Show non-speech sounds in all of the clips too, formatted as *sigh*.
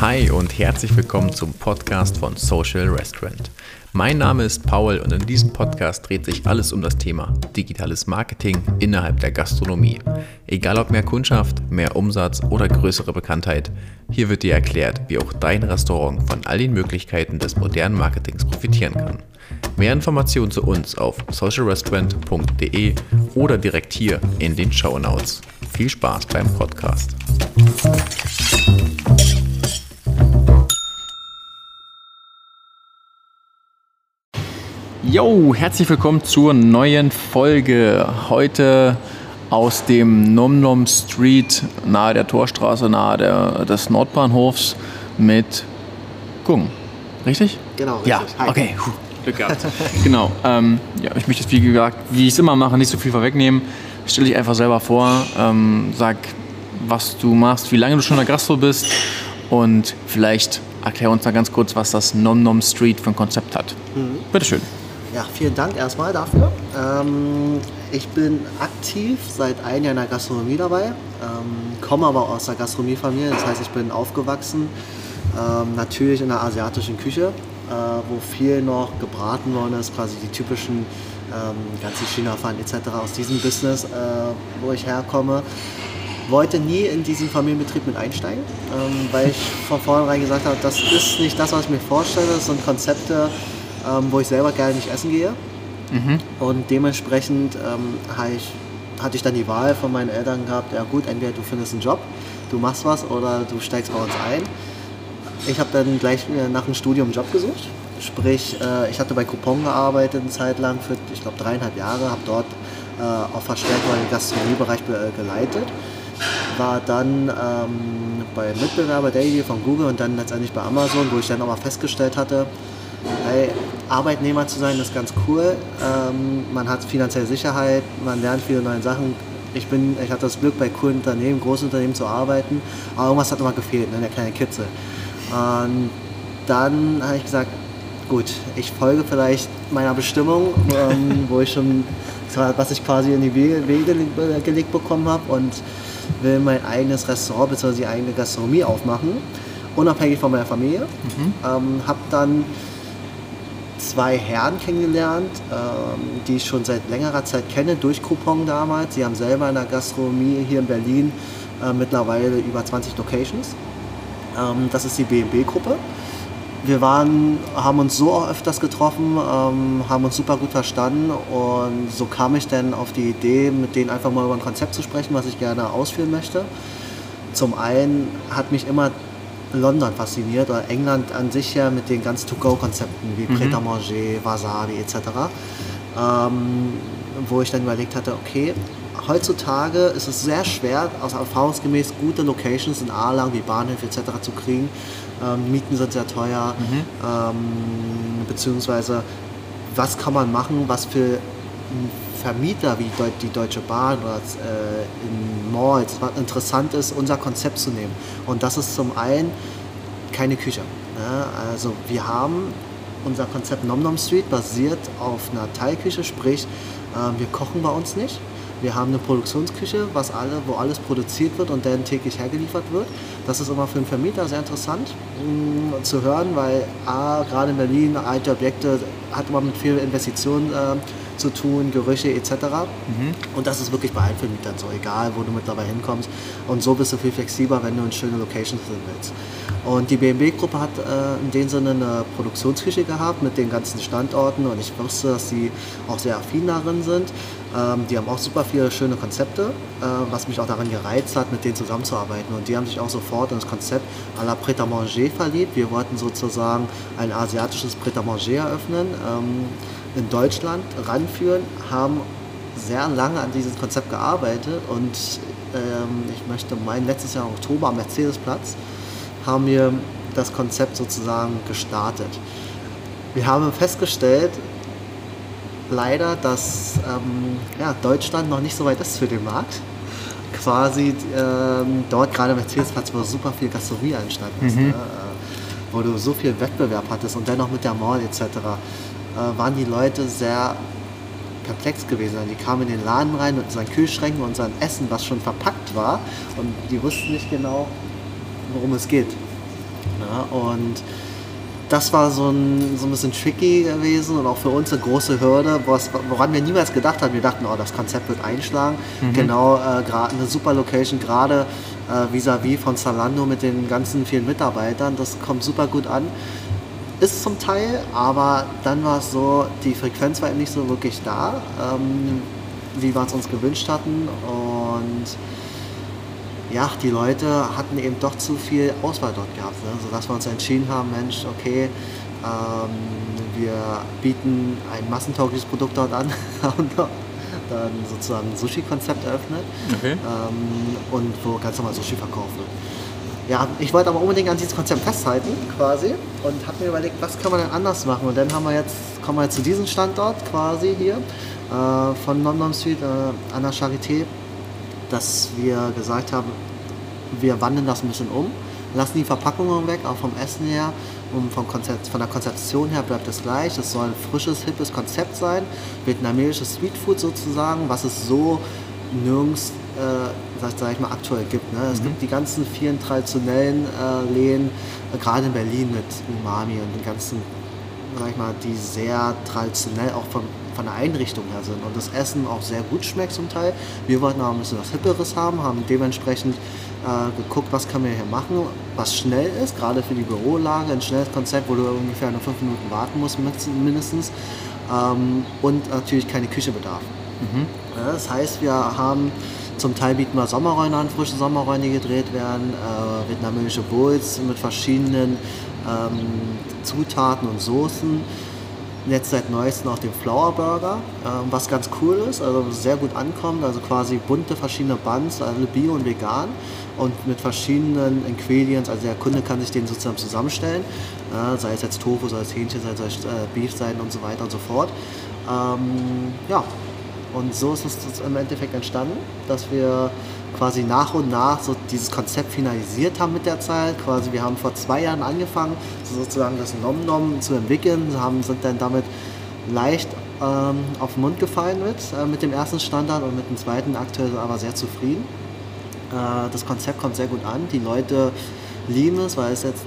Hi und herzlich willkommen zum Podcast von Social Restaurant. Mein Name ist Paul und in diesem Podcast dreht sich alles um das Thema digitales Marketing innerhalb der Gastronomie. Egal ob mehr Kundschaft, mehr Umsatz oder größere Bekanntheit, hier wird dir erklärt, wie auch dein Restaurant von all den Möglichkeiten des modernen Marketings profitieren kann. Mehr Informationen zu uns auf socialrestaurant.de oder direkt hier in den Show Notes. Viel Spaß beim Podcast. Yo, herzlich willkommen zur neuen Folge. Heute aus dem Nom Nom Street nahe der Torstraße, nahe der, des Nordbahnhofs mit Gung. Richtig? Genau, richtig. Ja, okay. Puh, Glück gehabt. *laughs* genau. Ähm, ja, ich möchte es wie gesagt, wie ich es immer mache, nicht so viel vorwegnehmen. Stell dich einfach selber vor, ähm, sag, was du machst, wie lange du schon in der Gastro bist und vielleicht erklär uns da ganz kurz, was das Nom Nom Street für ein Konzept hat. Mhm. Bitteschön. Ja, vielen Dank erstmal dafür. Ähm, ich bin aktiv seit einem Jahr in der Gastronomie dabei, ähm, komme aber aus der Gastronomiefamilie, das heißt, ich bin aufgewachsen, ähm, natürlich in der asiatischen Küche, äh, wo viel noch gebraten worden ist, quasi die typischen ähm, ganze China-Fahren etc. aus diesem Business, äh, wo ich herkomme. Wollte nie in diesen Familienbetrieb mit einsteigen, ähm, weil ich von vornherein gesagt habe, das ist nicht das, was ich mir vorstelle, das sind Konzepte, ähm, wo ich selber gerne nicht essen gehe. Mhm. Und dementsprechend ähm, ich, hatte ich dann die Wahl von meinen Eltern gehabt, ja gut, entweder du findest einen Job, du machst was oder du steigst bei uns ein. Ich habe dann gleich äh, nach dem Studium einen Job gesucht. Sprich, äh, ich hatte bei Coupon gearbeitet eine Zeit lang für, ich glaube, dreieinhalb Jahre, habe dort äh, auch verstärkt meinen Gastronomiebereich geleitet. War dann ähm, bei Mitbewerber Daily von Google und dann letztendlich bei Amazon, wo ich dann aber festgestellt hatte, hey, Arbeitnehmer zu sein ist ganz cool. Ähm, man hat finanzielle Sicherheit, man lernt viele neue Sachen. Ich, bin, ich hatte das Glück, bei coolen Unternehmen, großen Unternehmen zu arbeiten, aber irgendwas hat immer gefehlt, ne, der kleine Kitzel. Und dann habe ich gesagt, gut, ich folge vielleicht meiner Bestimmung, ähm, *laughs* wo ich schon, was ich quasi in die Wege, Wege gelegt bekommen habe und will mein eigenes Restaurant bzw. die eigene Gastronomie aufmachen, unabhängig von meiner Familie. Mhm. Ähm, habe dann zwei Herren kennengelernt, ähm, die ich schon seit längerer Zeit kenne, durch Coupon damals. Sie haben selber in der Gastronomie hier in Berlin äh, mittlerweile über 20 Locations. Ähm, das ist die BNB-Gruppe. Wir waren, haben uns so auch öfters getroffen, ähm, haben uns super gut verstanden und so kam ich dann auf die Idee, mit denen einfach mal über ein Konzept zu sprechen, was ich gerne ausführen möchte. Zum einen hat mich immer London fasziniert oder England an sich ja mit den ganzen To-Go-Konzepten wie mhm. Pret-à-Manger, Wasabi etc. Ähm, wo ich dann überlegt hatte, okay, heutzutage ist es sehr schwer, aus erfahrungsgemäß gute Locations in A-Lagen wie Bahnhöfe etc. zu kriegen. Ähm, Mieten sind sehr teuer, mhm. ähm, beziehungsweise was kann man machen, was für Vermieter wie die Deutsche Bahn oder äh, in Malls interessant ist, unser Konzept zu nehmen. Und das ist zum einen keine Küche. Ne? Also wir haben unser Konzept Nom Nom Street basiert auf einer Teilküche, sprich äh, wir kochen bei uns nicht. Wir haben eine Produktionsküche, was alle, wo alles produziert wird und dann täglich hergeliefert wird. Das ist immer für einen Vermieter sehr interessant mh, mm, zu hören, weil A, gerade in Berlin, alte Objekte hat man mit vielen Investitionen äh, zu tun, Gerüche etc. Mhm. Und das ist wirklich bei allen Vermietern so, egal wo du mittlerweile hinkommst. Und so bist du viel flexibler, wenn du in schöne Locations drin willst. Und die BMW-Gruppe hat äh, in dem Sinne eine Produktionsküche gehabt mit den ganzen Standorten und ich wusste, dass sie auch sehr affin darin sind. Ähm, die haben auch super viele schöne Konzepte, äh, was mich auch daran gereizt hat, mit denen zusammenzuarbeiten. Und die haben sich auch sofort in das Konzept à la Pret-à-Manger verliebt. Wir wollten sozusagen ein asiatisches Pret-à-Manger eröffnen. Ähm, in Deutschland ranführen, haben sehr lange an diesem Konzept gearbeitet und ähm, ich möchte meinen, letztes Jahr im Oktober am Mercedesplatz haben wir das Konzept sozusagen gestartet. Wir haben festgestellt, leider, dass ähm, ja, Deutschland noch nicht so weit ist für den Markt. Quasi ähm, dort gerade Mercedesplatz, wo super viel Gastronomie entstanden ist, mhm. ne? Äh, wo du so viel Wettbewerb hattest und dennoch mit der Mall etc äh, waren die Leute sehr perplex gewesen. Die kamen in den Laden rein mit unseren Kühlschränken und unserem Essen, was schon verpackt war und die wussten nicht genau, worum es geht. Ja, und das war so ein, so ein bisschen tricky gewesen und auch für uns eine große Hürde, was, woran wir niemals gedacht haben. Wir dachten, oh, das Konzept wird einschlagen. Mhm. Genau, äh, gerade eine super Location, gerade äh, vis-à-vis von Zalando mit den ganzen vielen Mitarbeitern. Das kommt super gut an. Ist zum Teil, aber dann war es so, die Frequenz war eben nicht so wirklich da, ähm, wie wir es uns gewünscht hatten. Und ja, die Leute hatten eben doch zu viel Auswahl dort gehabt, ne? sodass wir uns entschieden haben, Mensch, okay, ähm, wir bieten ein massentaugliches Produkt dort an, *laughs* haben dann sozusagen ein Sushi-Konzept eröffnet okay. ähm, und wo ganz normal Sushi verkauft wird. Ja, ich wollte aber unbedingt an dieses Konzept festhalten, quasi, und habe mir überlegt, was kann man denn anders machen? Und dann haben wir jetzt, kommen wir jetzt zu diesem Standort quasi hier äh, von London Street äh, an der Charité dass wir gesagt haben, wir wandeln das ein bisschen um, lassen die Verpackungen weg, auch vom Essen her und vom Konzept, von der Konzeption her bleibt es gleich. Es soll ein frisches, hippes Konzept sein, vietnamesisches Streetfood sozusagen, was es so nirgends, äh, sag, ich mal, aktuell gibt. Ne? Es mhm. gibt die ganzen vielen traditionellen äh, Läden, äh, gerade in Berlin mit Umami und den ganzen, sag ich mal, die sehr traditionell auch vom von der Einrichtung her sind und das Essen auch sehr gut schmeckt zum Teil. Wir wollten auch ein bisschen was Hipperes haben, haben dementsprechend äh, geguckt, was können wir hier machen, was schnell ist, gerade für die Bürolage, ein schnelles Konzept, wo du ungefähr nur fünf Minuten warten musst mindestens ähm, und natürlich keine Küche bedarf. Mhm. Ja, das heißt, wir haben zum Teil bieten wir Sommerrollen an, frische Sommerrollen, die gedreht werden, äh, vietnamesische Bowls mit verschiedenen ähm, Zutaten und Soßen jetzt seit neuestem auch den Flower Burger, ähm, was ganz cool ist, also sehr gut ankommt, also quasi bunte verschiedene Buns, also bio und vegan und mit verschiedenen Ingredients, also der Kunde kann sich den sozusagen zusammenstellen, äh, sei es jetzt Tofu, sei es Hähnchen, sei es äh, Beef sein und so weiter und so fort. Ähm, ja, und so ist es im Endeffekt entstanden, dass wir quasi nach und nach so dieses Konzept finalisiert haben mit der Zeit. Quasi wir haben vor zwei Jahren angefangen, sozusagen das Nom Nom zu entwickeln, haben, sind dann damit leicht ähm, auf den Mund gefallen mit, äh, mit dem ersten Standard und mit dem zweiten aktuell aber sehr zufrieden. Äh, das Konzept kommt sehr gut an, die Leute lieben es, weil es jetzt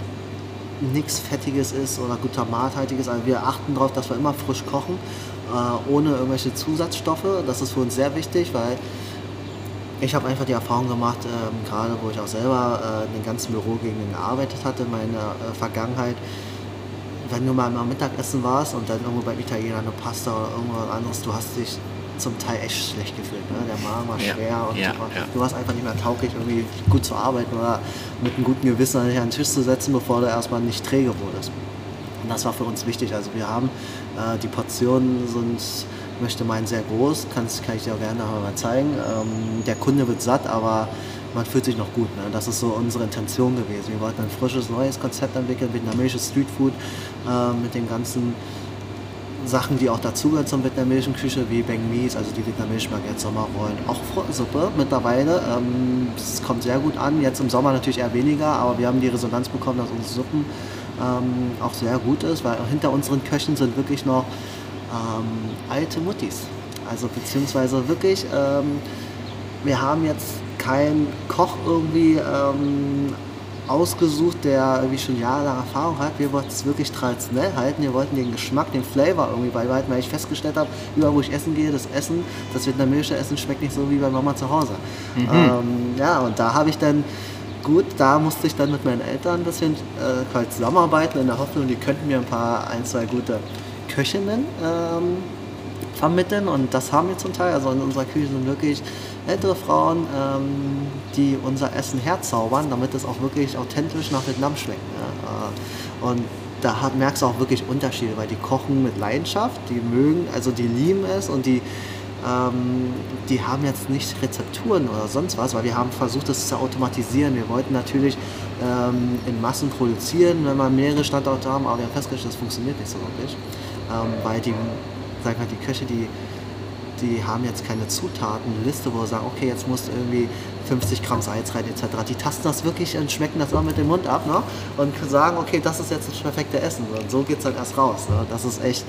nichts Fettiges ist oder glutamathaltiges. Also wir achten darauf, dass wir immer frisch kochen, äh, ohne irgendwelche Zusatzstoffe. Das ist für uns sehr wichtig, weil ich habe einfach die Erfahrung gemacht, ähm, gerade wo ich auch selber äh, in den ganzen Bürogegenden gearbeitet hatte, in meiner äh, Vergangenheit, wenn du mal am Mittagessen warst und dann irgendwo beim Italiener eine Pasta oder irgendwas anderes, du hast dich zum Teil echt schlecht gefühlt. Ne? Der Magen war schwer ja, und ja, ja. du warst einfach nicht mehr tauglich, irgendwie gut zu arbeiten oder mit einem guten Gewissen an den Tisch zu setzen, bevor du erstmal nicht träge wurdest. Das war für uns wichtig. Also wir haben äh, die Portionen sind möchte meinen sehr groß, Kann's, kann ich dir auch gerne mal zeigen. Ähm, der Kunde wird satt, aber man fühlt sich noch gut. Ne? Das ist so unsere Intention gewesen. Wir wollten ein frisches, neues Konzept entwickeln, vietnamesisches Streetfood äh, mit den ganzen Sachen, die auch dazugehören zur vietnamesischen Küche, wie Beng Mies, also die vietnamesischen Baguette Sommerrollen. Auch Suppe mittlerweile. Ähm, es kommt sehr gut an. Jetzt im Sommer natürlich eher weniger, aber wir haben die Resonanz bekommen, dass unsere Suppen ähm, auch sehr gut ist, weil hinter unseren Köchen sind wirklich noch ähm, alte Muttis. Also beziehungsweise wirklich, ähm, wir haben jetzt keinen Koch irgendwie ähm, ausgesucht, der irgendwie schon jahrelang Erfahrung hat. Wir wollten es wirklich traditionell halten. Wir wollten den Geschmack, den Flavor irgendwie beibehalten, weil ich festgestellt habe, überall wo ich essen gehe, das Essen, das vietnamesische Essen schmeckt nicht so wie bei Mama zu Hause. Mhm. Ähm, ja, und da habe ich dann gut, da musste ich dann mit meinen Eltern ein bisschen äh, zusammenarbeiten in der Hoffnung, die könnten mir ein paar, ein, zwei gute Köchinnen ähm, vermitteln und das haben wir zum Teil. Also in unserer Küche sind wirklich ältere Frauen, ähm, die unser Essen herzaubern, damit es auch wirklich authentisch nach Vietnam schmeckt. Ja. Äh, und da merkst du auch wirklich Unterschiede, weil die kochen mit Leidenschaft, die mögen, also die lieben es und die, ähm, die haben jetzt nicht Rezepturen oder sonst was, weil wir haben versucht, das zu automatisieren. Wir wollten natürlich ähm, in Massen produzieren, wenn wir mehrere Standorte haben, aber wir haben festgestellt, das funktioniert nicht so wirklich ähm, weil die, sag mal, die Köche, die, die haben jetzt keine Zutatenliste, wo sie sagen, okay, jetzt muss irgendwie 50 Gramm Salz rein etc. Die tasten das wirklich und schmecken das immer mit dem Mund ab ne? und sagen, okay, das ist jetzt das perfekte Essen. Und so geht es halt erst raus. Ne? Das ist echt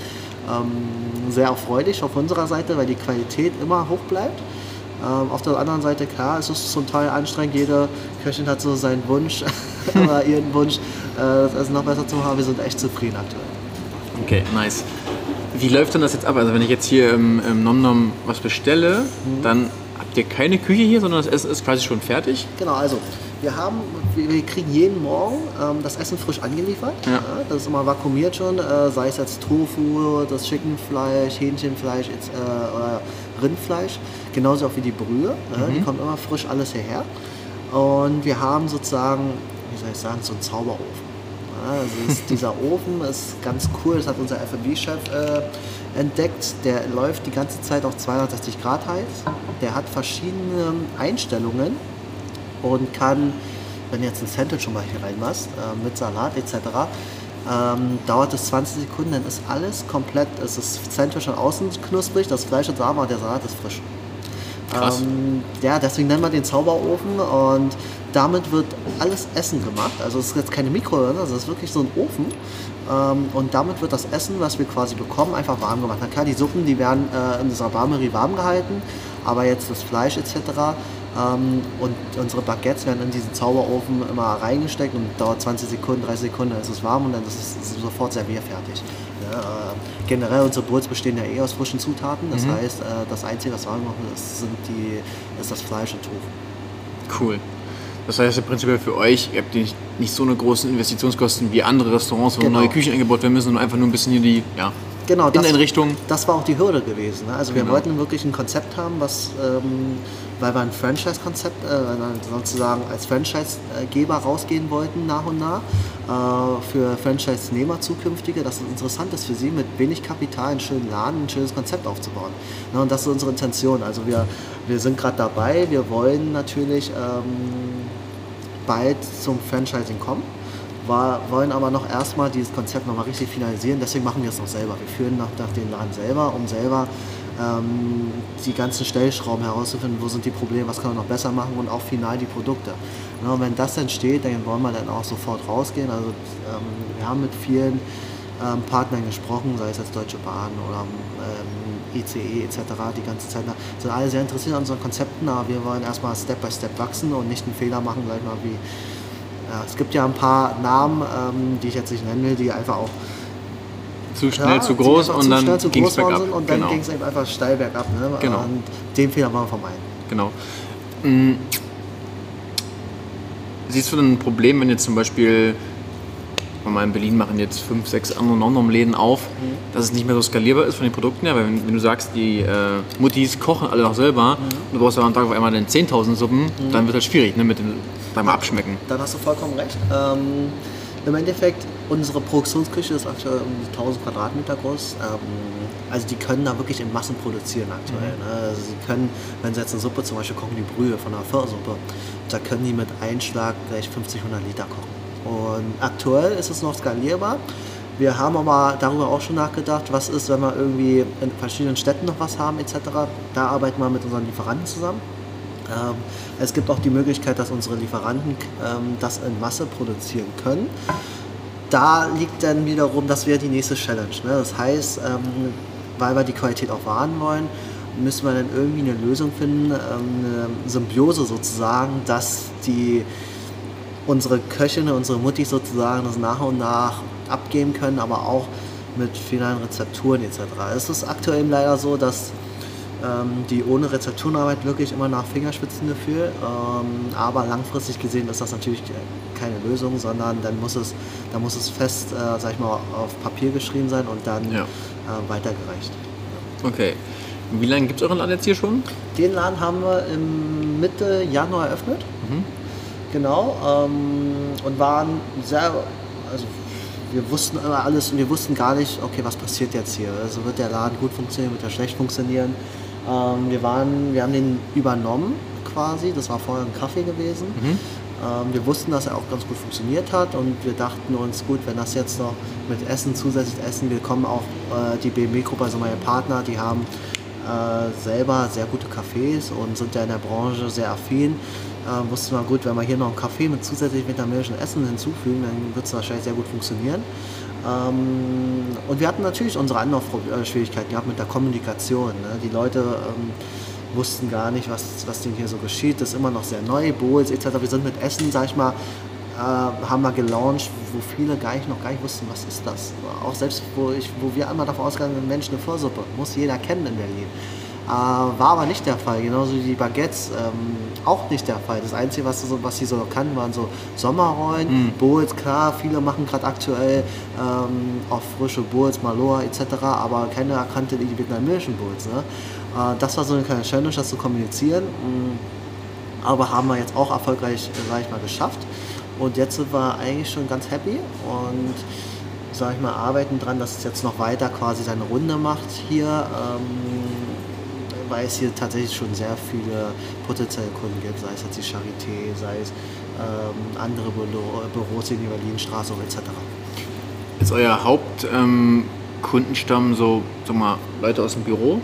ähm, sehr erfreulich auf unserer Seite, weil die Qualität immer hoch bleibt. Ähm, auf der anderen Seite, klar, es ist zum Teil anstrengend. Jede Köchin hat so seinen Wunsch *laughs* oder *laughs* ihren Wunsch, äh, das Essen noch besser zu machen. Wir sind echt zufrieden aktuell. Okay, nice. Wie läuft denn das jetzt ab? Also wenn ich jetzt hier im, im Nom Nom was bestelle, mhm. dann habt ihr keine Küche hier, sondern das Essen ist quasi schon fertig? Genau, also wir haben, wir kriegen jeden Morgen ähm, das Essen frisch angeliefert. Ja. Ja, das ist immer vakuumiert schon, äh, sei es jetzt Tofu, das Chickenfleisch, Hähnchenfleisch äh, oder Rindfleisch, genauso auch wie die Brühe. Mhm. Die kommt immer frisch alles hierher. Und wir haben sozusagen, wie soll ich sagen, so einen Zauberofen. Also dieser Ofen ist ganz cool, das hat unser F&B-Chef äh, entdeckt. Der läuft die ganze Zeit auf 260 Grad heiß. Der hat verschiedene Einstellungen und kann, wenn du jetzt ein Sandwich schon mal hier reinmachst, äh, mit Salat etc., ähm, dauert es 20 Sekunden, dann ist alles komplett, es ist Sandwich von außen knusprig, das Fleisch ist warm, aber der Salat ist frisch. Krass. Ähm, ja, deswegen nennen wir den Zauberofen und damit wird alles Essen gemacht. Also es ist jetzt keine Mikrowelle, es ist wirklich so ein Ofen. Ähm, und damit wird das Essen, was wir quasi bekommen, einfach warm gemacht. Na klar, die Suppen, die werden äh, in dieser Barmerie warm gehalten, aber jetzt das Fleisch etc. Ähm, und unsere Baguettes werden in diesen Zauberofen immer reingesteckt und dauert 20 Sekunden, 30 Sekunden, dann ist es warm und dann ist es sofort servierfertig. Ja, äh, generell unsere Bowls bestehen ja eh aus frischen Zutaten, das mhm. heißt, äh, das Einzige, was warm gemacht ist, sind die, ist das Fleisch und Tofu. Cool. Das heißt im Prinzip für euch, ihr habt nicht, nicht so eine großen Investitionskosten wie andere Restaurants, wo genau. neue Küchen eingebaut werden müssen, sondern einfach nur ein bisschen hier die ja, genau, das, Inneneinrichtung. Das war auch die Hürde gewesen. Ne? Also wir genau. wollten wirklich ein Konzept haben, was, ähm, weil wir ein Franchise-Konzept, äh, sozusagen als Franchise-Geber rausgehen wollten nach und nach, äh, für Franchise-Nehmer zukünftige, dass es interessant ist für sie, mit wenig Kapital einen schönen Laden, ein schönes Konzept aufzubauen. Ne? Und das ist unsere Intention. Also wir, wir sind gerade dabei, wir wollen natürlich ähm, bald zum Franchising kommen war, wollen aber noch erstmal dieses Konzept nochmal richtig finalisieren. Deswegen machen wir es noch selber. Wir führen nach, nach den Laden selber, um selber ähm, die ganzen Stellschrauben herauszufinden, wo sind die Probleme, was kann man noch besser machen und auch final die Produkte. Ja, und wenn das entsteht, dann wollen wir dann auch sofort rausgehen. Also ähm, wir haben mit vielen ähm, Partnern gesprochen, sei es jetzt Deutsche Bahn oder ICE etc. die ganze Zeit. Sind alle sehr interessiert an unseren Konzepten, aber wir wollen erstmal Step by Step wachsen und nicht einen Fehler machen, sag ich mal, wie ja, es gibt ja ein paar Namen, ähm, die ich jetzt nicht nennen will, die einfach auch zu schnell, ja, zu groß und dann ging es bergab. Und dann genau. ging es einfach steil bergab. Ne? Genau. Und den Fehler wollen wir vermeiden. Genau. Mhm. Siehst du denn ein Problem, wenn jetzt zum Beispiel mal in Berlin machen jetzt fünf, sechs andere Non-Nom-Läden auf, mhm. dass es nicht mehr so skalierbar ist von den Produkten her, weil wenn, wenn du sagst, die äh, Muttis kochen alle noch selber mhm. und du brauchst aber am Tag auf einmal dann 10.000 Suppen, mhm. dann wird das schwierig ne, mit dem, beim Abschmecken. Dann hast du vollkommen recht. Ähm, Im Endeffekt, unsere Produktionsküche ist aktuell um die 1000 Quadratmeter groß. Ähm, also die können da wirklich in Massen produzieren aktuell. Mhm. Ne? Also sie können, wenn sie jetzt eine Suppe zum Beispiel kochen, die Brühe von einer Pfirsuppe, da können die mit Einschlag gleich 50, 100 Liter kochen. Und aktuell ist es noch skalierbar. Wir haben aber darüber auch schon nachgedacht, was ist, wenn wir irgendwie in verschiedenen Städten noch was haben etc. Da arbeiten wir mit unseren Lieferanten zusammen. Ähm, es gibt auch die Möglichkeit, dass unsere Lieferanten ähm, das in Masse produzieren können. Da liegt dann wiederum, das wäre die nächste Challenge. Ne? Das heißt, ähm, weil wir die Qualität auch wahren wollen, müssen wir dann irgendwie eine Lösung finden, ähm, eine Symbiose sozusagen, dass die unsere Köchinnen, unsere Mutti sozusagen das nach und nach abgeben können, aber auch mit finalen Rezepturen etc. Es ist aktuell leider so, dass ähm, die ohne Rezepturenarbeit wirklich immer nach Fingerspitzengefühl, ähm, aber langfristig gesehen ist das natürlich keine Lösung, sondern dann muss es, dann muss es fest, äh, sag ich mal, auf Papier geschrieben sein und dann ja. äh, weitergereicht. Okay. Wie lange gibt es euren Laden jetzt hier schon? Den Laden haben wir im Mitte Januar eröffnet. Mhm. Genau. Ähm, und waren sehr, also wir wussten immer alles und wir wussten gar nicht, okay, was passiert jetzt hier? Also wird der Laden gut funktionieren, wird er schlecht funktionieren? Ähm, wir, waren, wir haben den übernommen quasi, das war vorher ein Kaffee gewesen. Mhm. Ähm, wir wussten, dass er auch ganz gut funktioniert hat und wir dachten uns, gut, wenn das jetzt noch mit Essen zusätzlich Essen, wir kommen auch äh, die BMW-Gruppe, also meine Partner, die haben äh, selber sehr gute Cafés und sind ja in der Branche sehr affin äh, wusste man gut, wenn wir hier noch einen Kaffee mit zusätzlich vietnamesischem Essen hinzufügen, dann wird es wahrscheinlich sehr gut funktionieren. Ähm, und wir hatten natürlich unsere Anlaufschwierigkeiten gehabt mit der Kommunikation. Ne? Die Leute ähm, wussten gar nicht, was, was denen hier so geschieht. Das ist immer noch sehr neu, Bowls etc. Wir sind mit Essen, sag ich mal, äh, haben wir gelauncht, wo viele gar nicht, noch gar nicht wussten, was ist das. Auch selbst, wo, ich, wo wir einmal davon ausgegangen sind, Mensch, eine Vorsuppe, muss jeder kennen in Berlin. Äh, war aber nicht der Fall, genauso wie die Baguettes ähm, auch nicht der Fall. Das Einzige, was, so, was sie so kannten, waren so Sommerrollen, mhm. Bowls, klar, viele machen gerade aktuell ähm, auch frische Bowls, Maloa etc., aber keiner erkannte die vietnamesischen Bowls. Ne? Äh, das war so eine kleine Challenge, das zu kommunizieren, mhm. aber haben wir jetzt auch erfolgreich, sag ich mal, geschafft. Und jetzt sind wir eigentlich schon ganz happy und sag ich mal, arbeiten dran, dass es jetzt noch weiter quasi seine Runde macht hier. Ähm, weil es hier tatsächlich schon sehr viele potenzielle Kunden gibt, sei es jetzt die Charité, sei es ähm, andere Büro, Büros in der Berlinstraße etc. Ist euer Hauptkundenstamm ähm, so, sag mal, Leute aus dem Büro?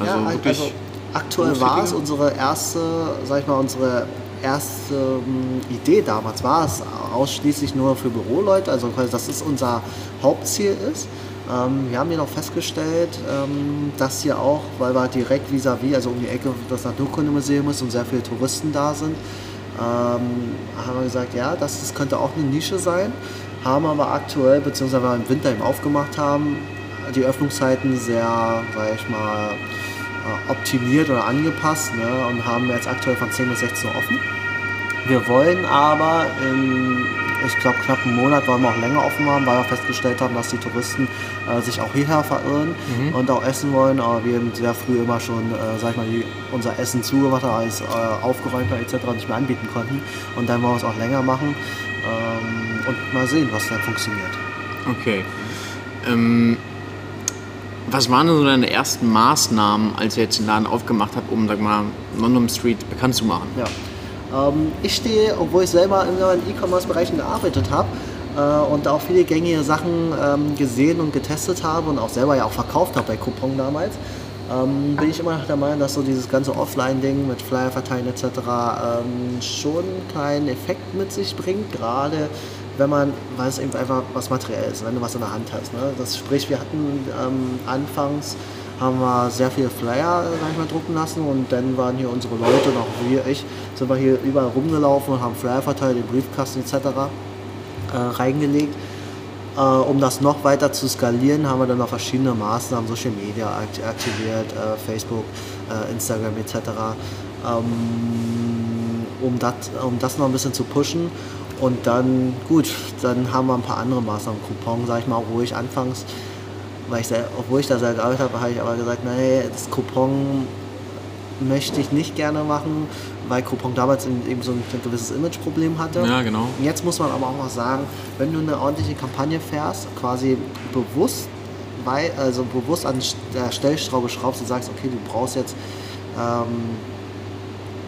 Also ja, wirklich also aktuell war es unsere erste, sag ich mal, unsere erste ähm, Idee damals war es ausschließlich nur für Büroleute, also dass es unser Hauptziel ist. Ähm, wir haben jedoch festgestellt, ähm, dass hier auch, weil wir direkt vis-à-vis, -vis, also um die Ecke das Naturkundemuseum ist und sehr viele Touristen da sind, ähm, haben wir gesagt, ja, das, das könnte auch eine Nische sein. Haben aber aktuell, beziehungsweise wir im Winter eben aufgemacht haben, die Öffnungszeiten sehr, sag ich mal, äh, optimiert oder angepasst ne, und haben jetzt aktuell von 10 bis 16 Uhr offen. Wir wollen aber in ich glaube, knapp einen Monat wollen wir auch länger offen haben, weil wir festgestellt haben, dass die Touristen äh, sich auch hierher verirren mhm. und auch essen wollen. Aber wir eben sehr früh immer schon, äh, sag ich mal, die, unser Essen zugemacht haben, alles äh, aufgeräumt haben etc. nicht mehr anbieten konnten. Und dann wollen wir es auch länger machen ähm, und mal sehen, was dann funktioniert. Okay. Ähm, was waren denn so deine ersten Maßnahmen, als ihr jetzt den Laden aufgemacht habt, um, sag mal, London Street bekannt zu machen? Ja. Ähm, ich stehe, obwohl ich selber in E-Commerce-Bereichen gearbeitet habe, äh, und auch viele gängige Sachen ähm, gesehen und getestet habe und auch selber ja auch verkauft habe bei Coupon damals, ähm, bin ich immer noch der Meinung, dass so dieses ganze Offline-Ding mit Flyer verteilen etc. Ähm, schon einen kleinen Effekt mit sich bringt, gerade wenn man, weil es eben einfach was materiell ist, wenn du was in der Hand hast. Ne? Das sprich, wir hatten ähm, anfangs haben wir sehr viele Flyer sag mal, drucken lassen und dann waren hier unsere Leute und auch wir, ich, sind wir hier überall rumgelaufen und haben Flyer verteilt, den Briefkasten etc. Äh, reingelegt. Äh, um das noch weiter zu skalieren, haben wir dann noch verschiedene Maßnahmen, Social Media aktiviert, äh, Facebook, äh, Instagram etc. Ähm, um, dat, um das noch ein bisschen zu pushen. Und dann, gut, dann haben wir ein paar andere Maßnahmen, Coupon, sag ich mal, ich anfangs weil ich, obwohl ich da sehr gearbeitet habe, habe ich aber gesagt, nee, das Coupon möchte ich nicht gerne machen, weil Coupon damals eben so ein gewisses Imageproblem hatte. Ja, genau. Jetzt muss man aber auch mal sagen, wenn du eine ordentliche Kampagne fährst, quasi bewusst, weil, also bewusst an der Stellschraube schraubst und sagst, okay, du brauchst jetzt ähm,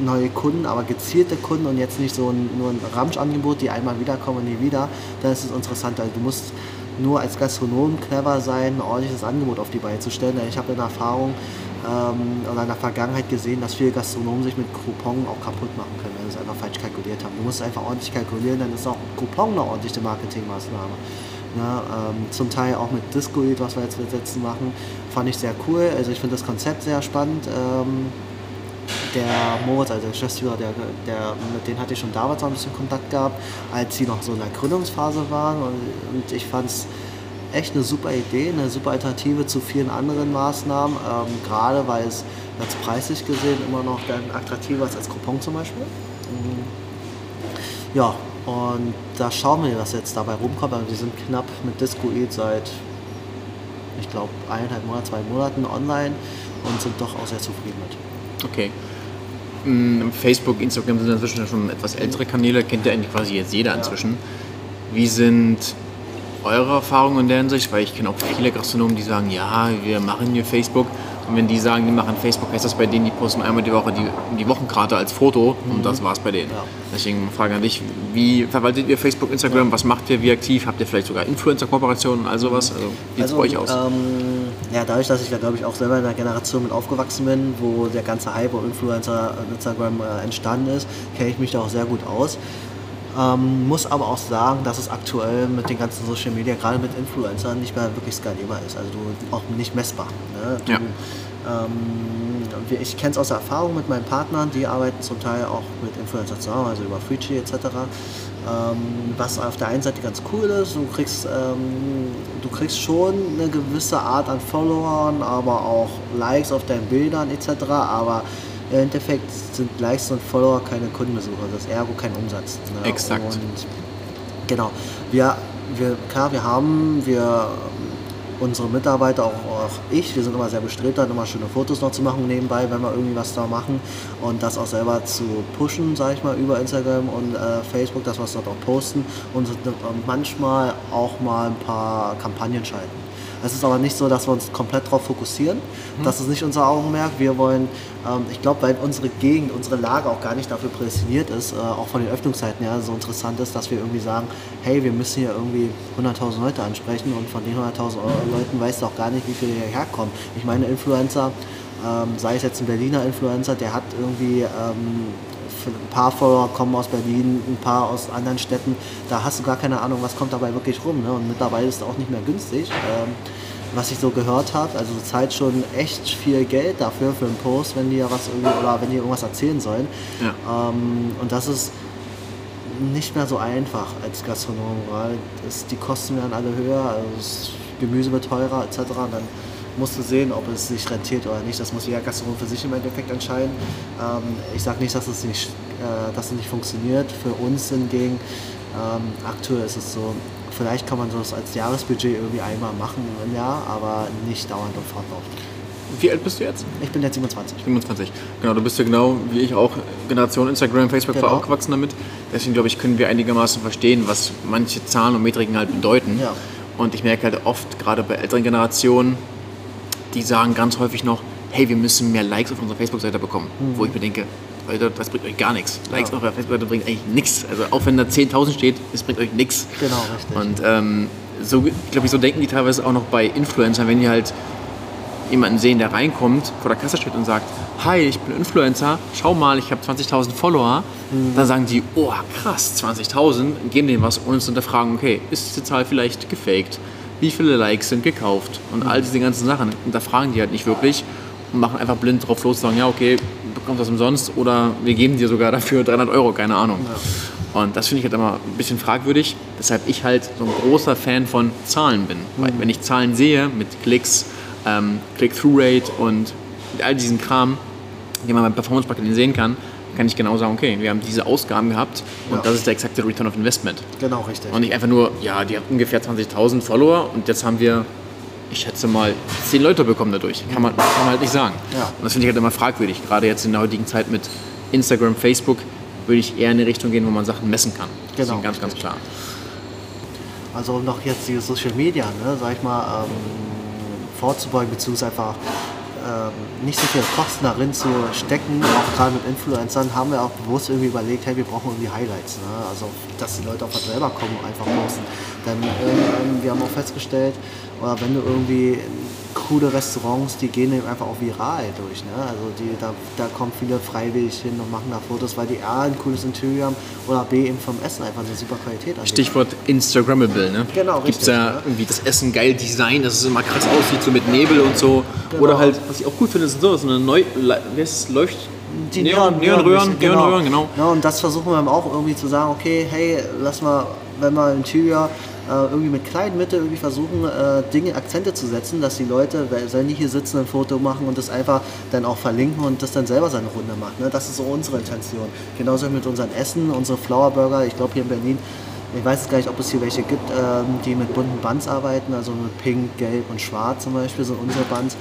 neue Kunden, aber gezielte Kunden und jetzt nicht so ein, nur ein Ramschangebot, die einmal wiederkommen und nie wieder, dann ist es interessant. Also du musst nur als Gastronom clever sein, ein ordentliches Angebot auf die Beine zu stellen. Ich habe in Erfahrung ähm, oder in der Vergangenheit gesehen, dass viele Gastronomen sich mit Coupon auch kaputt machen können, wenn sie es einfach falsch kalkuliert haben. Du musst einfach ordentlich kalkulieren, dann ist auch Coupon eine ordentliche Marketingmaßnahme. Ja, ähm, zum Teil auch mit Disco, was wir jetzt letzten machen, fand ich sehr cool. Also ich finde das Konzept sehr spannend. Ähm, der Moritz, also der Geschäftsführer, der, der, mit dem hatte ich schon damals noch ein bisschen Kontakt gehabt, als sie noch so in der Gründungsphase waren. Und, und ich fand es echt eine super Idee, eine super Alternative zu vielen anderen Maßnahmen, ähm, gerade weil es jetzt preislich gesehen immer noch dann attraktiver ist als Coupon zum Beispiel. Mhm. Ja, und da schauen wir, was jetzt dabei rumkommt. Also wir sind knapp mit Discoid seit, ich glaube, eineinhalb Monaten, zwei Monaten online und sind doch auch sehr zufrieden mit. Okay. Facebook, Instagram sind inzwischen schon etwas ältere Kanäle, kennt ja eigentlich quasi jetzt jeder inzwischen. Wie sind eure Erfahrungen in der Hinsicht? Weil ich kenne auch viele Gastronomen, die sagen, ja, wir machen hier Facebook. Und wenn die sagen, die machen Facebook, heißt das bei denen, die posten einmal die Woche die, die Wochenkarte als Foto mhm. und das war's bei denen. Ja. Deswegen frage an dich, wie verwaltet ihr Facebook, Instagram, ja. was macht ihr, wie aktiv? Habt ihr vielleicht sogar Influencer-Kooperationen und all sowas? Also wie sieht es also, bei euch aus? Ähm, ja, dadurch, dass ich da glaube ich auch selber in einer Generation mit aufgewachsen bin, wo der ganze Hype und Influencer Instagram äh, entstanden ist, kenne ich mich da auch sehr gut aus. Ähm, muss aber auch sagen, dass es aktuell mit den ganzen Social Media, gerade mit Influencern, nicht mehr wirklich skalierbar ist. Also du auch nicht messbar. Ne? Du, ja. Ähm, ich kenne es aus der Erfahrung mit meinen Partnern, die arbeiten zum Teil auch mit Influencer zusammen, also über Freechy etc. Ähm, was auf der einen Seite ganz cool ist, du kriegst, ähm, du kriegst schon eine gewisse Art an Followern, aber auch Likes auf deinen Bildern etc. Aber im Endeffekt sind Likes und Follower keine Kundenbesucher, das ist ergo kein Umsatz. Ne? Exakt. Und Genau. Wir, wir, klar, wir haben, wir, unsere Mitarbeiter, auch, auch ich, wir sind immer sehr bestrebt, dann immer schöne Fotos noch zu machen nebenbei, wenn wir irgendwie was da machen und das auch selber zu pushen, sage ich mal, über Instagram und äh, Facebook, dass wir dort auch posten und äh, manchmal auch mal ein paar Kampagnen schalten. Es ist aber nicht so, dass wir uns komplett darauf fokussieren. Das ist nicht unser Augenmerk. Wir wollen, ähm, ich glaube, weil unsere Gegend, unsere Lage auch gar nicht dafür prädestiniert ist, äh, auch von den Öffnungszeiten her so interessant ist, dass wir irgendwie sagen, hey, wir müssen hier irgendwie 100.000 Leute ansprechen und von den 100.000 Leuten weißt du auch gar nicht, wie viele hierher kommen. Ich meine, Influencer, ähm, sei es jetzt ein Berliner Influencer, der hat irgendwie ähm, für ein paar Follower kommen aus Berlin, ein paar aus anderen Städten. Da hast du gar keine Ahnung, was kommt dabei wirklich rum. Ne? Und mittlerweile ist es auch nicht mehr günstig, ähm, was ich so gehört habe. Also du zahlst schon echt viel Geld dafür für einen Post, wenn die ja was irgendwie oder wenn die irgendwas erzählen sollen. Ja. Ähm, und das ist nicht mehr so einfach als Gastronom, weil es, die Kosten werden alle höher, also das Gemüse wird teurer etc. Und dann musst du sehen, ob es sich rentiert oder nicht. Das muss jeder Gastronom für sich im Endeffekt entscheiden. Ähm, ich sage nicht, dass es nicht, äh, dass es nicht funktioniert. Für uns hingegen, ähm, aktuell ist es so, vielleicht kann man das als Jahresbudget irgendwie einmal machen im Jahr, aber nicht dauernd und fortlaufend. Wie alt bist du jetzt? Ich bin jetzt 27. 25. Genau, du bist ja genau wie ich auch Generation Instagram, Facebook war Genau. aufgewachsen damit. Deswegen glaube ich, können wir einigermaßen verstehen, was manche Zahlen und Metriken halt bedeuten. Ja. Und ich merke halt oft, gerade bei älteren Generationen, die sagen ganz häufig noch, hey, wir müssen mehr Likes auf unserer Facebook-Seite bekommen. Wo ich mir denke, Leute, das bringt euch gar nichts. Likes Mhm. Ja. auf eurer Facebook-Seite bringt eigentlich nichts. Also auch wenn da 10.000 steht, es bringt euch nichts. Genau, richtig. Und ähm, so, glaube ich, so denken die teilweise auch noch bei Influencern, wenn die halt jemanden sehen, der reinkommt, vor der Kasse steht und sagt, hi, ich bin Influencer, schau mal, ich habe 20.000 Follower, dann sagen die, oh krass, 20.000, geben denen was, ohne zu hinterfragen, okay, ist diese Zahl vielleicht gefaked? Wie viele Likes sind gekauft? Und all diese ganzen Sachen hinterfragen die halt nicht wirklich und machen einfach blind drauf los und sagen, ja, okay, du bekommst das umsonst oder wir geben dir sogar dafür *laughs* 300 Euro, keine Ahnung. Und das finde ich halt immer ein bisschen fragwürdig, weshalb ich halt so ein großer Fan von Zahlen bin. Weil wenn ich Zahlen sehe mit Klicks, ähm, Click-Through-Rate und all diesen Kram, den man beim Performance-Marketing sehen kann, kann ich genau sagen, okay, wir haben diese Ausgaben gehabt und Ja. das ist der exakte Return of Investment. Genau, richtig. Und nicht einfach nur, ja, die haben ungefähr 20.000 Follower und jetzt haben wir, ich schätze mal, 10 Leute bekommen dadurch. Kann man, kann man halt nicht sagen. Ja. Und das finde ich halt immer fragwürdig. Gerade jetzt in der heutigen Zeit mit Instagram, Facebook würde ich eher in eine Richtung gehen, wo man Sachen messen kann. Genau, Deswegen ganz, ganz richtig. klar. Also um noch jetzt die Social Media, ne, sag ich mal, ähm, vorzubeugen, beziehungsweise einfach ähm, nicht so viel Kosten darin zu stecken, auch gerade mit Influencern, haben wir auch bewusst irgendwie überlegt, hey, wir brauchen irgendwie Highlights. Ne? Also, dass die Leute auch von selber kommen und einfach posten. Denn ähm, wir haben auch festgestellt, oder wenn du irgendwie coole Restaurants, die gehen eben einfach auch viral durch. Ne? Also die, da, da kommen viele freiwillig hin und machen da Fotos, weil die A, ein cooles Interieur haben oder B, eben vom Essen einfach eine super Qualität anbieten. Stichwort Instagrammable, ne? Genau, Gibt's richtig, ja ja. irgendwie das Essen geil Design, dass es immer krass aussieht, so mit Nebel und so. Genau. Oder halt, was ich auch gut finde, ist so, so eine neu, es, leucht, Die Neon, Neon- Neonröhren, Neon- Neonröhren, genau. Ja, und das versuchen wir dann auch irgendwie zu sagen, okay, hey, lass mal, wenn wir in Interior irgendwie mit kleinen Mitteln irgendwie versuchen, äh, Dinge, Akzente zu setzen, dass die Leute, wenn die hier sitzen, ein Foto machen und das einfach dann auch verlinken und das dann selber seine Runde macht. Ne? Das ist so unsere Intention. Genauso mit unseren Essen, unsere Flower Burger. Ich glaube hier in Berlin, ich weiß jetzt gar nicht, ob es hier welche gibt, ähm, die mit bunten Buns arbeiten, also mit Pink, Gelb und Schwarz zum Beispiel sind unsere Buns.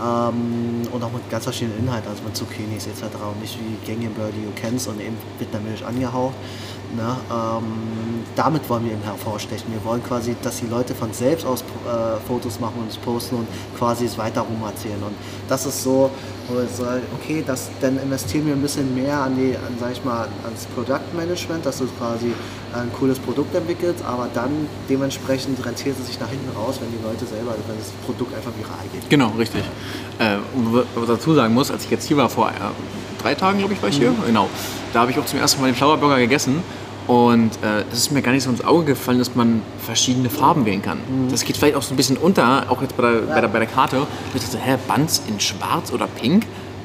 Ähm, und auch mit ganz verschiedenen Inhalten, also mit Zucchinis etc. und nicht wie Burger, die du kennst und eben vietnamesisch angehaucht. Ne? Ähm, damit wollen wir eben hervorstechen. Wir wollen quasi, dass die Leute von selbst aus äh, Fotos machen und es posten und quasi es weiter rum erzählen. Und das ist so, wo wir sagen, okay, das, dann investieren wir ein bisschen mehr an die, an, sag ich mal, ans Produktmanagement, dass du quasi ein cooles Produkt entwickelst, aber dann dementsprechend rentiert es sich nach hinten raus, wenn die Leute selber, wenn das Produkt einfach viral geht. Genau, richtig. Äh, und was ich dazu sagen muss, als ich jetzt hier war, vor äh, drei Tagen, glaube ich, war ich hier, genau, da habe ich auch zum ersten Mal den Flower Burger gegessen Und äh, es ist mir gar nicht so ins Auge gefallen, dass man verschiedene Farben wählen kann. Mhm. Das geht vielleicht auch so ein bisschen unter, auch jetzt bei der, bei der, bei der Karte. Ich dachte, hä, Bands in schwarz oder pink?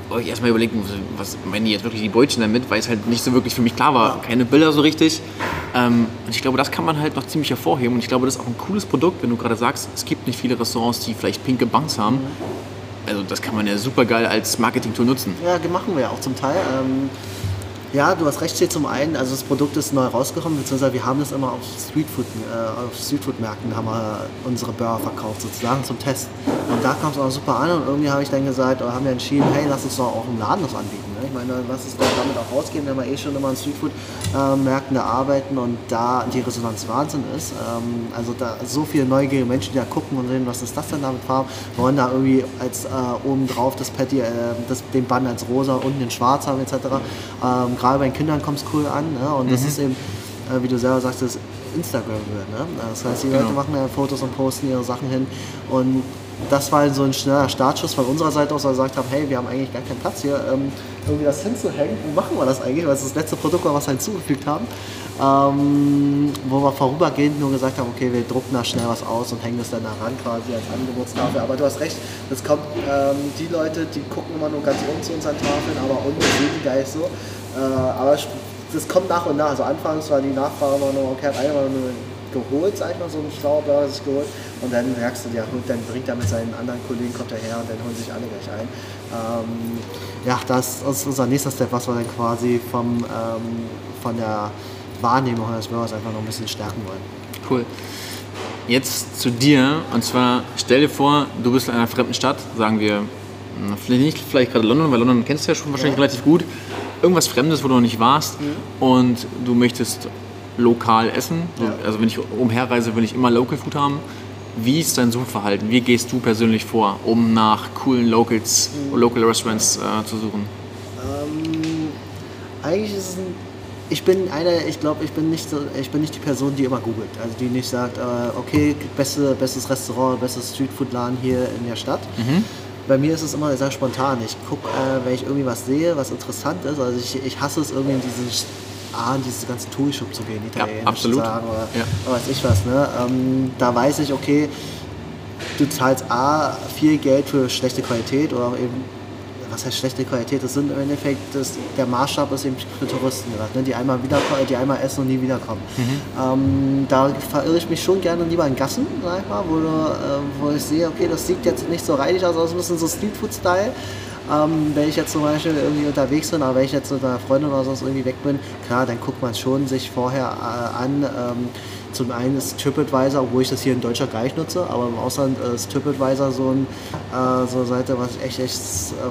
Oh, ich erstmal überlegen, was meinen die jetzt wirklich die Beutchen damit, weil es halt nicht so wirklich für mich klar war. Keine Bilder so richtig. Ähm, und ich glaube, das kann man halt noch ziemlich hervorheben. Und ich glaube, das ist auch ein cooles Produkt, wenn du gerade sagst, es gibt nicht viele Restaurants, die vielleicht pinke Banks haben. Mhm. Also das kann man ja super geil als Marketing-Tool nutzen. Ja, machen wir ja auch zum Teil. Ähm ja, du hast recht, steht zum einen, also das Produkt ist neu rausgekommen, beziehungsweise wir haben das immer auf Streetfood, äh, auf Streetfood-Märkten haben wir unsere Burger verkauft, sozusagen zum Test. Und da kam es auch super an und irgendwie habe ich dann gesagt, oder haben wir entschieden, hey, lass uns doch auch im Laden das anbieten. Ne? Meine, lass doch damit auch rausgehen, wenn wir eh schon immer in Streetfood-Märkten äh, arbeiten und da die Resonanz Wahnsinn ist. Ähm, also da so viele neugierige Menschen, die da gucken und sehen, was ist das denn da mit Farben, wollen da irgendwie als äh, oben drauf das Patty, äh, das, den Bann als rosa, unten in schwarz haben etc. Ähm, gerade bei den Kindern kommt es cool an. Ne? Und das mhm. ist eben, äh, wie du selber sagst, das Instagram Ne? Das heißt, die genau. Leute machen ja Fotos und posten ihre Sachen hin. Und das war so ein schneller Startschuss von unserer Seite aus, weil wir gesagt haben, hey, wir haben eigentlich gar keinen Platz hier, ähm, irgendwie das hinzuhängen. Wie machen wir das eigentlich? Weil es das letzte Produkt war, was wir hinzugefügt haben. Ähm, wo wir vorübergehend nur gesagt haben, okay, wir drucken da schnell was aus und hängen das dann da ran quasi als Angebotstafel. Aber du hast recht, das kommt, ähm, die Leute, die gucken immer nur ganz unten zu unseren Tafeln, aber unten sehen die gar nicht so. Äh, aber das kommt nach und nach. Also anfangs war die Nachfrage immer nur, okay, hat einer nur geholt, sag ich mal, so ein schlauer Burger sich geholt. Und dann merkst du, ja, dann bringt er mit seinen anderen Kollegen, kommt er her und dann holen sich alle gleich ein. Ähm, ja, das ist unser nächster Step, was wir dann quasi vom, ähm, von der Wahrnehmung des Burgers einfach noch ein bisschen stärken wollen. Cool. Jetzt zu dir, und zwar stell dir vor, du bist in einer fremden Stadt, sagen wir, vielleicht nicht vielleicht gerade London, weil London kennst du ja schon wahrscheinlich ja. relativ gut irgendwas Fremdes, wo du noch nicht warst mhm. und du möchtest lokal essen. Ja. Also wenn ich umherreise, will ich immer Local Food haben. Wie ist dein Suchverhalten? Wie gehst du persönlich vor, um nach coolen Locals, mhm. Local Restaurants äh, zu suchen? Ähm, eigentlich ist es ein ich bin einer, ich glaube, ich bin nicht so, ich bin nicht die Person, die immer googelt. Also die nicht sagt, äh, okay, beste, bestes Restaurant, bestes Streetfood-Laden hier in der Stadt. Mhm bei mir ist es immer sehr spontan. Ich gucke, äh, wenn ich irgendwie was sehe, was interessant ist. Also ich, ich hasse es irgendwie in dieses ah, in diese ganzen Touri-Shop zu gehen, Italienisch ja, absolut. zu sagen oder, ja. oder weiß ich was. Ne? Ähm, da weiß ich, okay, du zahlst A, viel Geld für schlechte Qualität oder auch eben was heißt schlechte Qualität? Das sind im Endeffekt, das, der Maßstab ist eben für Touristen gedacht, ne? die, einmal wieder, die einmal essen und nie wiederkommen. Mhm. Ähm, da verirre ich mich schon gerne lieber in Gassen, sag ich mal, wo, du, äh, wo ich sehe, okay, das sieht jetzt nicht so reinig aus, also ein bisschen so Streetfood-Style. Ähm, wenn ich jetzt zum Beispiel irgendwie unterwegs bin, aber wenn ich jetzt mit einer Freundin oder so irgendwie weg bin, klar, dann guckt man schon sich vorher äh, an. Ähm, zum einen ist TripAdvisor, obwohl ich das hier in Deutschland gar nicht nutze, aber im Ausland ist TripAdvisor so, ein, äh, so eine Seite, was ich echt, echt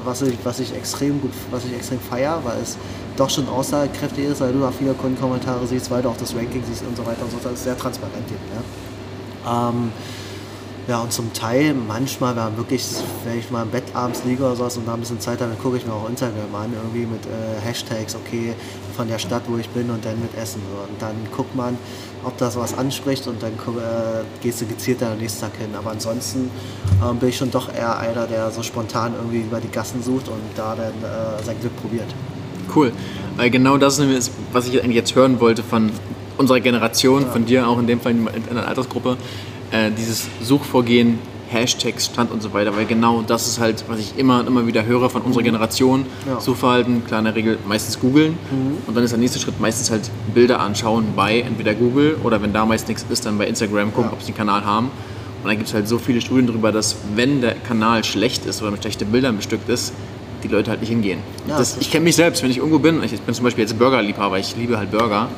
was ich, was ich extrem gut, was ich extrem feier, weil es doch schon aussagekräftig ist, weil du da viele Kundenkommentare siehst, weil du auch das Ranking siehst und so weiter und so fort. Das ist sehr transparent eben. Ja. Ähm, ja, und zum Teil manchmal, wenn, wirklich, wenn ich mal im Bett abends liege oder sowas und da ein bisschen Zeit habe, dann gucke ich mir auch Instagram an, irgendwie mit äh, Hashtags, okay, von der Stadt, wo ich bin und dann mit Essen. So. Und dann guckt man, ob das was anspricht und dann äh, gehst du gezielt dann am nächsten Tag hin. Aber ansonsten äh, bin ich schon doch eher einer, der so spontan irgendwie über die Gassen sucht und da dann äh, sein Glück probiert. Cool, weil genau das ist, was ich eigentlich jetzt hören wollte von unserer Generation, ja. von dir auch in dem Fall in einer Altersgruppe äh, dieses Suchvorgehen, Hashtags, Stand und so weiter, weil genau das ist halt, was ich immer und immer wieder höre von unserer mhm. Generation. Ja. Suchverhalten, klar in der Regel meistens googeln mhm. und dann ist der nächste Schritt meistens halt Bilder anschauen bei entweder Google oder wenn da meist nichts ist, dann bei Instagram gucken, ja. ob sie einen Kanal haben. Und dann gibt es halt so viele Studien darüber, dass wenn der Kanal schlecht ist oder mit schlechten Bildern bestückt ist, die Leute halt nicht hingehen. Ja, das, ich kenne mich selbst, wenn ich irgendwo bin, ich bin zum Beispiel jetzt Burgerliebhaber, ich liebe halt Burger.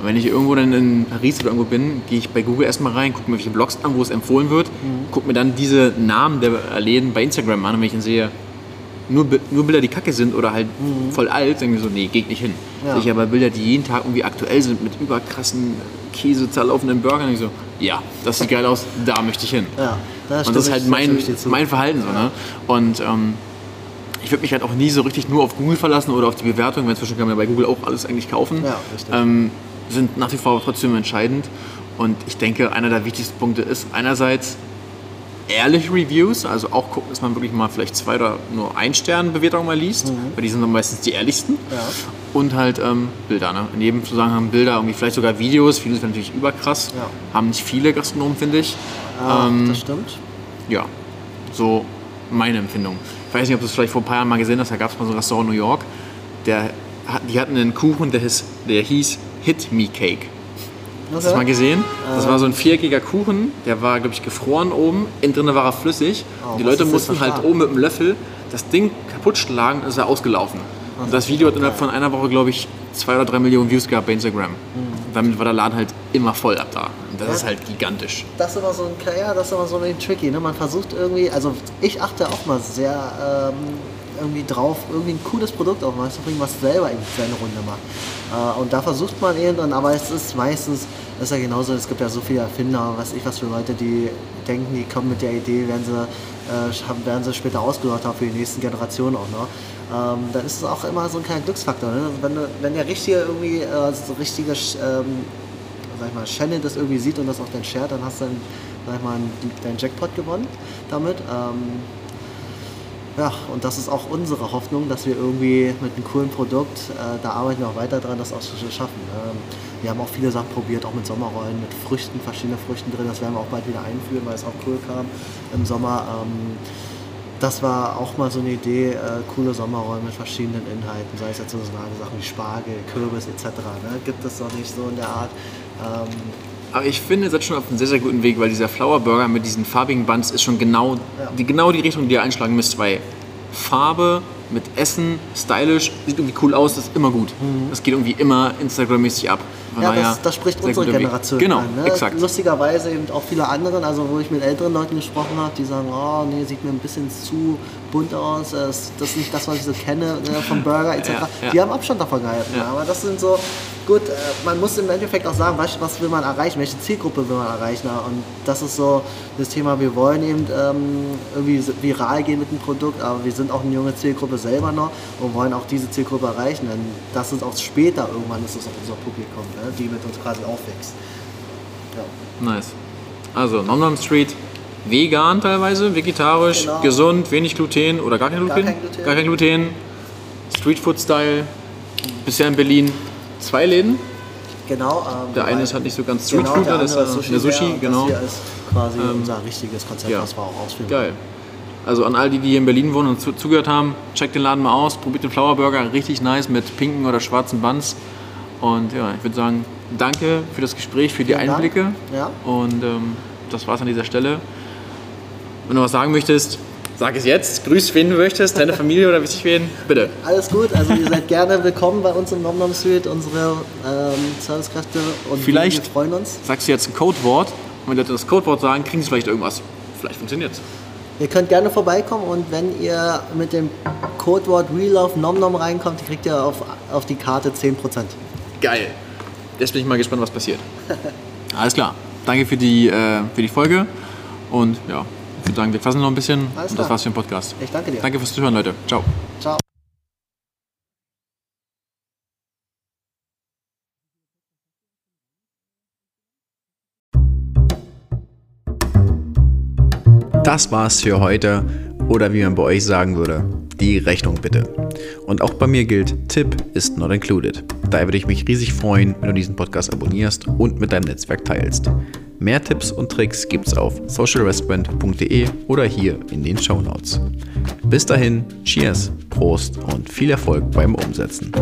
Und wenn ich irgendwo dann in Paris oder irgendwo bin, gehe ich bei Google erstmal rein, gucke mir welche Blogs an, wo es empfohlen wird, mhm. gucke mir dann diese Namen der Läden bei Instagram an und wenn ich dann sehe, nur, nur Bilder, die kacke sind oder halt mhm. voll alt, denke ich so, nee, geht nicht hin. Ja. Sehe ich aber Bilder, die jeden Tag irgendwie aktuell sind, mit überkrassen Käse zerlaufenden Burgern, ich so, ja, das sieht geil aus, da möchte ich hin. Ja, das und das ist halt mein, mein Verhalten so, ne? Und ähm, ich würde mich halt auch nie so richtig nur auf Google verlassen oder auf die Bewertung, weil inzwischen kann man ja bei Google auch alles eigentlich kaufen. Ja. Ähm, sind nach wie vor trotzdem entscheidend. Und ich denke, einer der wichtigsten Punkte ist einerseits ehrliche Reviews, also auch gucken, dass man wirklich mal vielleicht zwei oder nur ein Stern Bewertungen mal liest, mhm. weil die sind dann meistens die ehrlichsten. Ja. Und halt ähm, Bilder, ne? In jedem Zusammenhang Bilder, irgendwie vielleicht sogar Videos, Videos sind natürlich überkrass, ja. haben nicht viele Gastronomen, finde ich. Ja, ähm, das stimmt. Ja, so meine Empfindung. Ich weiß nicht, ob du es vielleicht vor ein paar Jahren mal gesehen hast, da gab es mal so ein Restaurant in New York, der, die hatten einen Kuchen, der hieß, der hieß Hit Me Cake. Hast du das mal gesehen? Das war so ein viereckiger Kuchen, der war, glaube ich, gefroren oben, innen drin war er flüssig. Oh, die Leute mussten halt oben mit dem Löffel das Ding kaputt schlagen und ist er ausgelaufen. Und das Video hat innerhalb von einer Woche, glaube ich, zwei oder drei Millionen Views gehabt bei Instagram. Mhm. Damit war der Laden halt immer voll ab da. Und das ja. ist halt gigantisch. Das ist immer so ein, ja, das ist immer so ein tricky. Ne? Man versucht irgendwie, also ich achte auch mal sehr ähm, irgendwie drauf, irgendwie ein cooles Produkt auf zu bringen, was selber irgendwie seine Runde macht. Äh, und da versucht man eben, dann, aber es ist meistens, ist ja genauso, es gibt ja so viele Erfinder, was ich was für Leute, die denken, die kommen mit der Idee, werden sie, äh, werden sie später ausgehört haben für die nächsten Generationen auch noch. Ähm, dann ist es auch immer so ein kleiner Glücksfaktor. Ne? Wenn, wenn der richtige irgendwie äh, so richtige ähm, sag ich mal, Channel das irgendwie sieht und das auch dann shared, dann hast du dann, sag ich mal, deinen Jackpot gewonnen damit. Ähm, ja, und das ist auch unsere Hoffnung, dass wir irgendwie mit einem coolen Produkt, äh, da arbeiten wir auch weiter dran, das auch zu schaffen. Ähm, wir haben auch viele Sachen probiert, auch mit Sommerrollen, mit Früchten, verschiedene Früchten drin. Das werden wir auch bald wieder einführen, weil es auch cool kam im Sommer. Ähm, das war auch mal so eine Idee, äh, coole Sommerrollen mit verschiedenen Inhalten, sei es jetzt so Sachen wie Spargel, Kürbis etc. Ne? Gibt es doch nicht so in der Art. Ähm, aber ich finde, ihr seid schon auf einem sehr, sehr guten Weg, weil dieser Flower Burger mit diesen farbigen Buns ist schon genau, ja. die, genau die Richtung, die ihr einschlagen müsst, weil Farbe mit Essen, stylisch, sieht irgendwie cool aus, ist immer gut. Mhm. Das geht irgendwie immer Instagram-mäßig ab. ja, das, das, spricht unsere Generation genau, an. Ne? Exakt. Lustigerweise eben auch viele anderen, also wo ich mit älteren Leuten gesprochen habe, die sagen, oh nee, sieht mir ein bisschen zu bunt aus, das ist nicht das, was ich so kenne ne, vom Burger etc. Ja. Die haben Abstand davon gehalten. Aber das sind so, gut, äh, man muss im Endeffekt auch sagen, was, was will man erreichen, welche Zielgruppe will man erreichen. Und das ist so das Thema, wir wollen eben ähm, irgendwie viral gehen mit dem Produkt, aber wir sind auch eine junge Zielgruppe selber noch und wollen auch diese Zielgruppe erreichen. Denn das ist auch später irgendwann ist es auch unser Publikum, ne, die mit uns quasi aufwächst. Ja. Nice. Also, Nomnom Street, vegan teilweise, vegetarisch, genau. gesund, wenig Gluten oder gar kein Gluten? Gar kein Gluten. Gar kein Gluten. Streetfood-Style, bisher in Berlin zwei Läden. Genau. Ähm, der eine ist halt nicht so ganz Street genau, Food, der, ist äh, Sushi, der Sushi, genau. Das hier ist quasi ähm, unser richtiges Konzept, ja. was wir auch ausführen. Geil. Also an all die, die hier in Berlin wohnen und zu, zugehört haben, checkt den Laden mal aus, probiert den Flower Burger, richtig nice mit pinken oder schwarzen Buns. Und ja, ich würde sagen, danke für das Gespräch, für die Einblicke. Ja. Und ähm, das war's an dieser Stelle. Wenn du was sagen möchtest, Sag es jetzt. Grüß, wen du möchtest, deine Familie oder wichtig wen. Bitte. Alles gut. Also ihr seid gerne willkommen bei uns im Nomnom Street, unsere ähm, Servicekräfte und vielleicht wir freuen uns. Sagst du jetzt ein Codewort und wenn Leute das Codewort sagen, kriegen sie vielleicht irgendwas. Vielleicht funktioniert es. Ihr könnt gerne vorbeikommen und wenn ihr mit dem Codewort Relove Nomnom reinkommt, kriegt ihr auf, auf die Karte 10%. Geil. Jetzt bin ich mal gespannt, was passiert. *laughs* Alles klar. Danke für die, äh, für die Folge und ja, würde sagen, wir fassen noch ein bisschen Alles und das war's für den Podcast. Ich danke dir. Danke fürs Zuhören, Leute. Ciao. Ciao. Das war's für heute oder wie man bei euch sagen würde, die Rechnung bitte. Und auch bei mir gilt, Tipp ist not included. Daher würde ich mich riesig freuen, wenn du diesen Podcast abonnierst und mit deinem Netzwerk teilst. Mehr Tipps und Tricks gibt's auf socialrestaurant.de oder hier in den Show Notes. Bis dahin, Cheers, Prost und viel Erfolg beim Umsetzen.